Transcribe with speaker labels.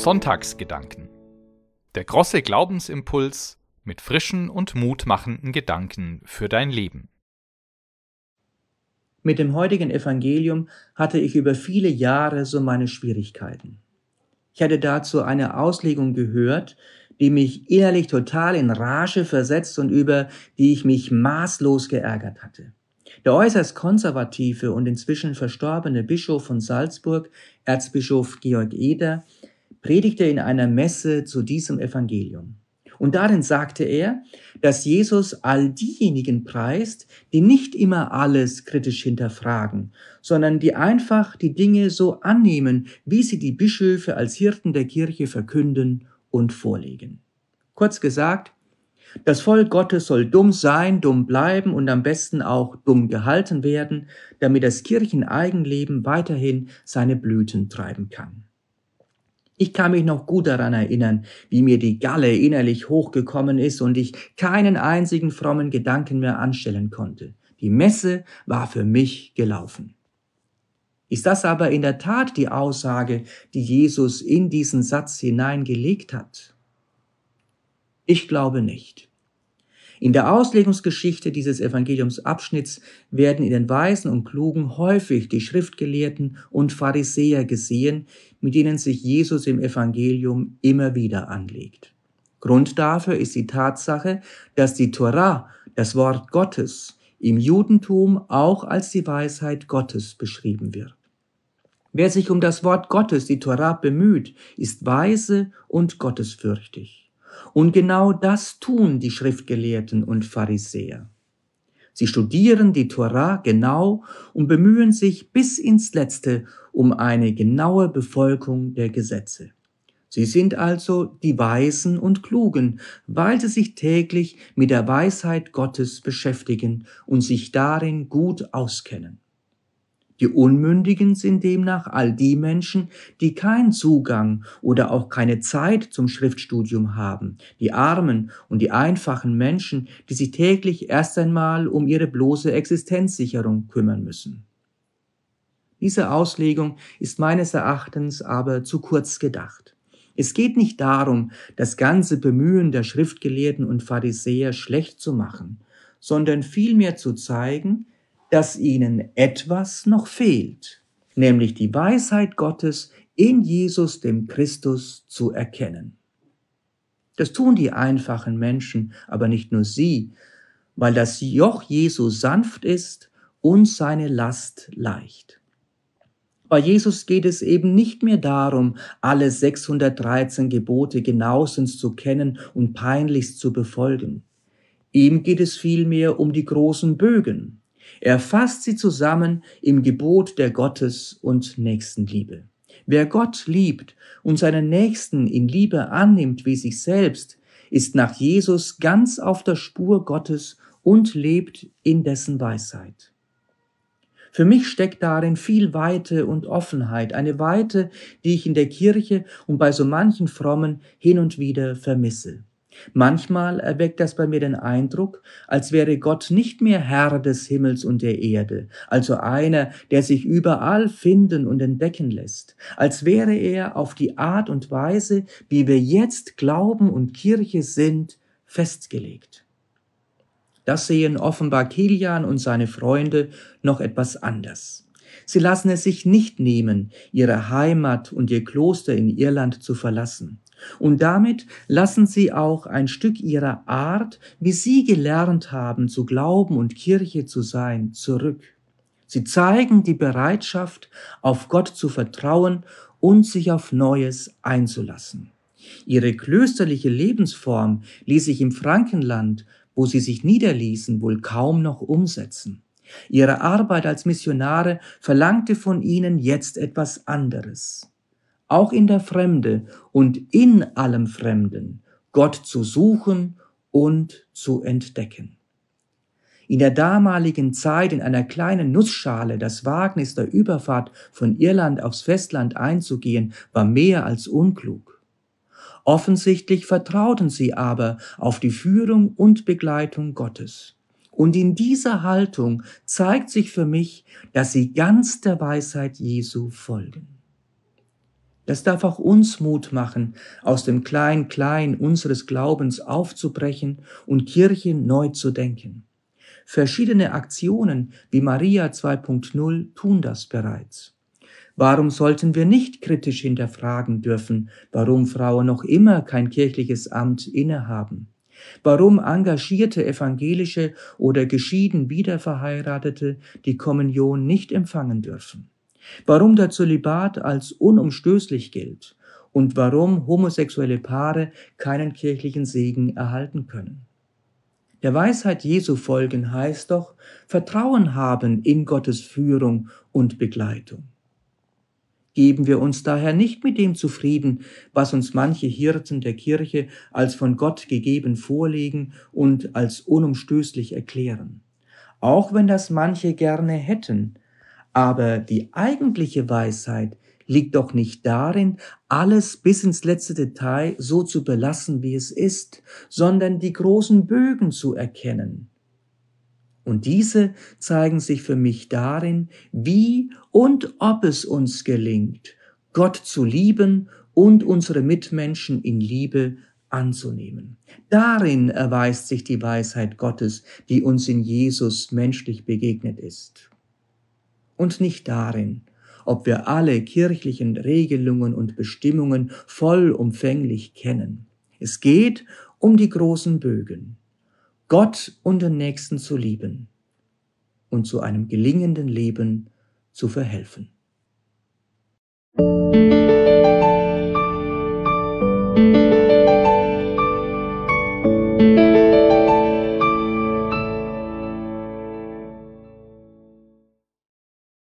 Speaker 1: Sonntagsgedanken. Der große Glaubensimpuls mit frischen und mutmachenden Gedanken für dein Leben.
Speaker 2: Mit dem heutigen Evangelium hatte ich über viele Jahre so meine Schwierigkeiten. Ich hatte dazu eine Auslegung gehört, die mich innerlich total in Rage versetzt und über die ich mich maßlos geärgert hatte. Der äußerst konservative und inzwischen verstorbene Bischof von Salzburg, Erzbischof Georg Eder, predigte in einer Messe zu diesem Evangelium. Und darin sagte er, dass Jesus all diejenigen preist, die nicht immer alles kritisch hinterfragen, sondern die einfach die Dinge so annehmen, wie sie die Bischöfe als Hirten der Kirche verkünden und vorlegen. Kurz gesagt, das Volk Gottes soll dumm sein, dumm bleiben und am besten auch dumm gehalten werden, damit das Kircheneigenleben weiterhin seine Blüten treiben kann. Ich kann mich noch gut daran erinnern, wie mir die Galle innerlich hochgekommen ist und ich keinen einzigen frommen Gedanken mehr anstellen konnte. Die Messe war für mich gelaufen. Ist das aber in der Tat die Aussage, die Jesus in diesen Satz hineingelegt hat? Ich glaube nicht. In der Auslegungsgeschichte dieses Evangeliumsabschnitts werden in den Weisen und Klugen häufig die Schriftgelehrten und Pharisäer gesehen, mit denen sich Jesus im Evangelium immer wieder anlegt. Grund dafür ist die Tatsache, dass die Torah, das Wort Gottes, im Judentum auch als die Weisheit Gottes beschrieben wird. Wer sich um das Wort Gottes, die Torah, bemüht, ist weise und gottesfürchtig. Und genau das tun die Schriftgelehrten und Pharisäer. Sie studieren die Torah genau und bemühen sich bis ins Letzte um eine genaue Befolgung der Gesetze. Sie sind also die Weisen und Klugen, weil sie sich täglich mit der Weisheit Gottes beschäftigen und sich darin gut auskennen. Die Unmündigen sind demnach all die Menschen, die keinen Zugang oder auch keine Zeit zum Schriftstudium haben, die Armen und die einfachen Menschen, die sich täglich erst einmal um ihre bloße Existenzsicherung kümmern müssen. Diese Auslegung ist meines Erachtens aber zu kurz gedacht. Es geht nicht darum, das ganze Bemühen der Schriftgelehrten und Pharisäer schlecht zu machen, sondern vielmehr zu zeigen, dass ihnen etwas noch fehlt, nämlich die Weisheit Gottes in Jesus dem Christus zu erkennen. Das tun die einfachen Menschen, aber nicht nur sie, weil das Joch Jesu sanft ist und seine Last leicht. Bei Jesus geht es eben nicht mehr darum, alle 613 Gebote genauestens zu kennen und peinlichst zu befolgen. Ihm geht es vielmehr um die großen Bögen, er fasst sie zusammen im Gebot der Gottes- und Nächstenliebe. Wer Gott liebt und seinen Nächsten in Liebe annimmt wie sich selbst, ist nach Jesus ganz auf der Spur Gottes und lebt in dessen Weisheit. Für mich steckt darin viel Weite und Offenheit, eine Weite, die ich in der Kirche und bei so manchen Frommen hin und wieder vermisse. Manchmal erweckt das bei mir den Eindruck, als wäre Gott nicht mehr Herr des Himmels und der Erde, also einer, der sich überall finden und entdecken lässt, als wäre er auf die Art und Weise, wie wir jetzt Glauben und Kirche sind, festgelegt. Das sehen offenbar Kilian und seine Freunde noch etwas anders. Sie lassen es sich nicht nehmen, ihre Heimat und ihr Kloster in Irland zu verlassen. Und damit lassen sie auch ein Stück ihrer Art, wie sie gelernt haben, zu glauben und Kirche zu sein, zurück. Sie zeigen die Bereitschaft, auf Gott zu vertrauen und sich auf Neues einzulassen. Ihre klösterliche Lebensform ließ sich im Frankenland, wo sie sich niederließen, wohl kaum noch umsetzen. Ihre Arbeit als Missionare verlangte von ihnen jetzt etwas anderes auch in der Fremde und in allem Fremden Gott zu suchen und zu entdecken. In der damaligen Zeit in einer kleinen Nussschale das Wagnis der Überfahrt von Irland aufs Festland einzugehen, war mehr als unklug. Offensichtlich vertrauten sie aber auf die Führung und Begleitung Gottes. Und in dieser Haltung zeigt sich für mich, dass sie ganz der Weisheit Jesu folgen. Das darf auch uns Mut machen, aus dem Klein-Klein unseres Glaubens aufzubrechen und Kirche neu zu denken. Verschiedene Aktionen wie Maria 2.0 tun das bereits. Warum sollten wir nicht kritisch hinterfragen dürfen, warum Frauen noch immer kein kirchliches Amt innehaben? Warum engagierte evangelische oder geschieden wiederverheiratete die Kommunion nicht empfangen dürfen? Warum der Zölibat als unumstößlich gilt und warum homosexuelle Paare keinen kirchlichen Segen erhalten können? Der Weisheit Jesu folgen heißt doch Vertrauen haben in Gottes Führung und Begleitung. Geben wir uns daher nicht mit dem zufrieden, was uns manche Hirten der Kirche als von Gott gegeben vorlegen und als unumstößlich erklären. Auch wenn das manche gerne hätten, aber die eigentliche Weisheit liegt doch nicht darin, alles bis ins letzte Detail so zu belassen, wie es ist, sondern die großen Bögen zu erkennen. Und diese zeigen sich für mich darin, wie und ob es uns gelingt, Gott zu lieben und unsere Mitmenschen in Liebe anzunehmen. Darin erweist sich die Weisheit Gottes, die uns in Jesus menschlich begegnet ist. Und nicht darin, ob wir alle kirchlichen Regelungen und Bestimmungen vollumfänglich kennen. Es geht um die großen Bögen. Gott und den Nächsten zu lieben und zu einem gelingenden Leben zu verhelfen. Musik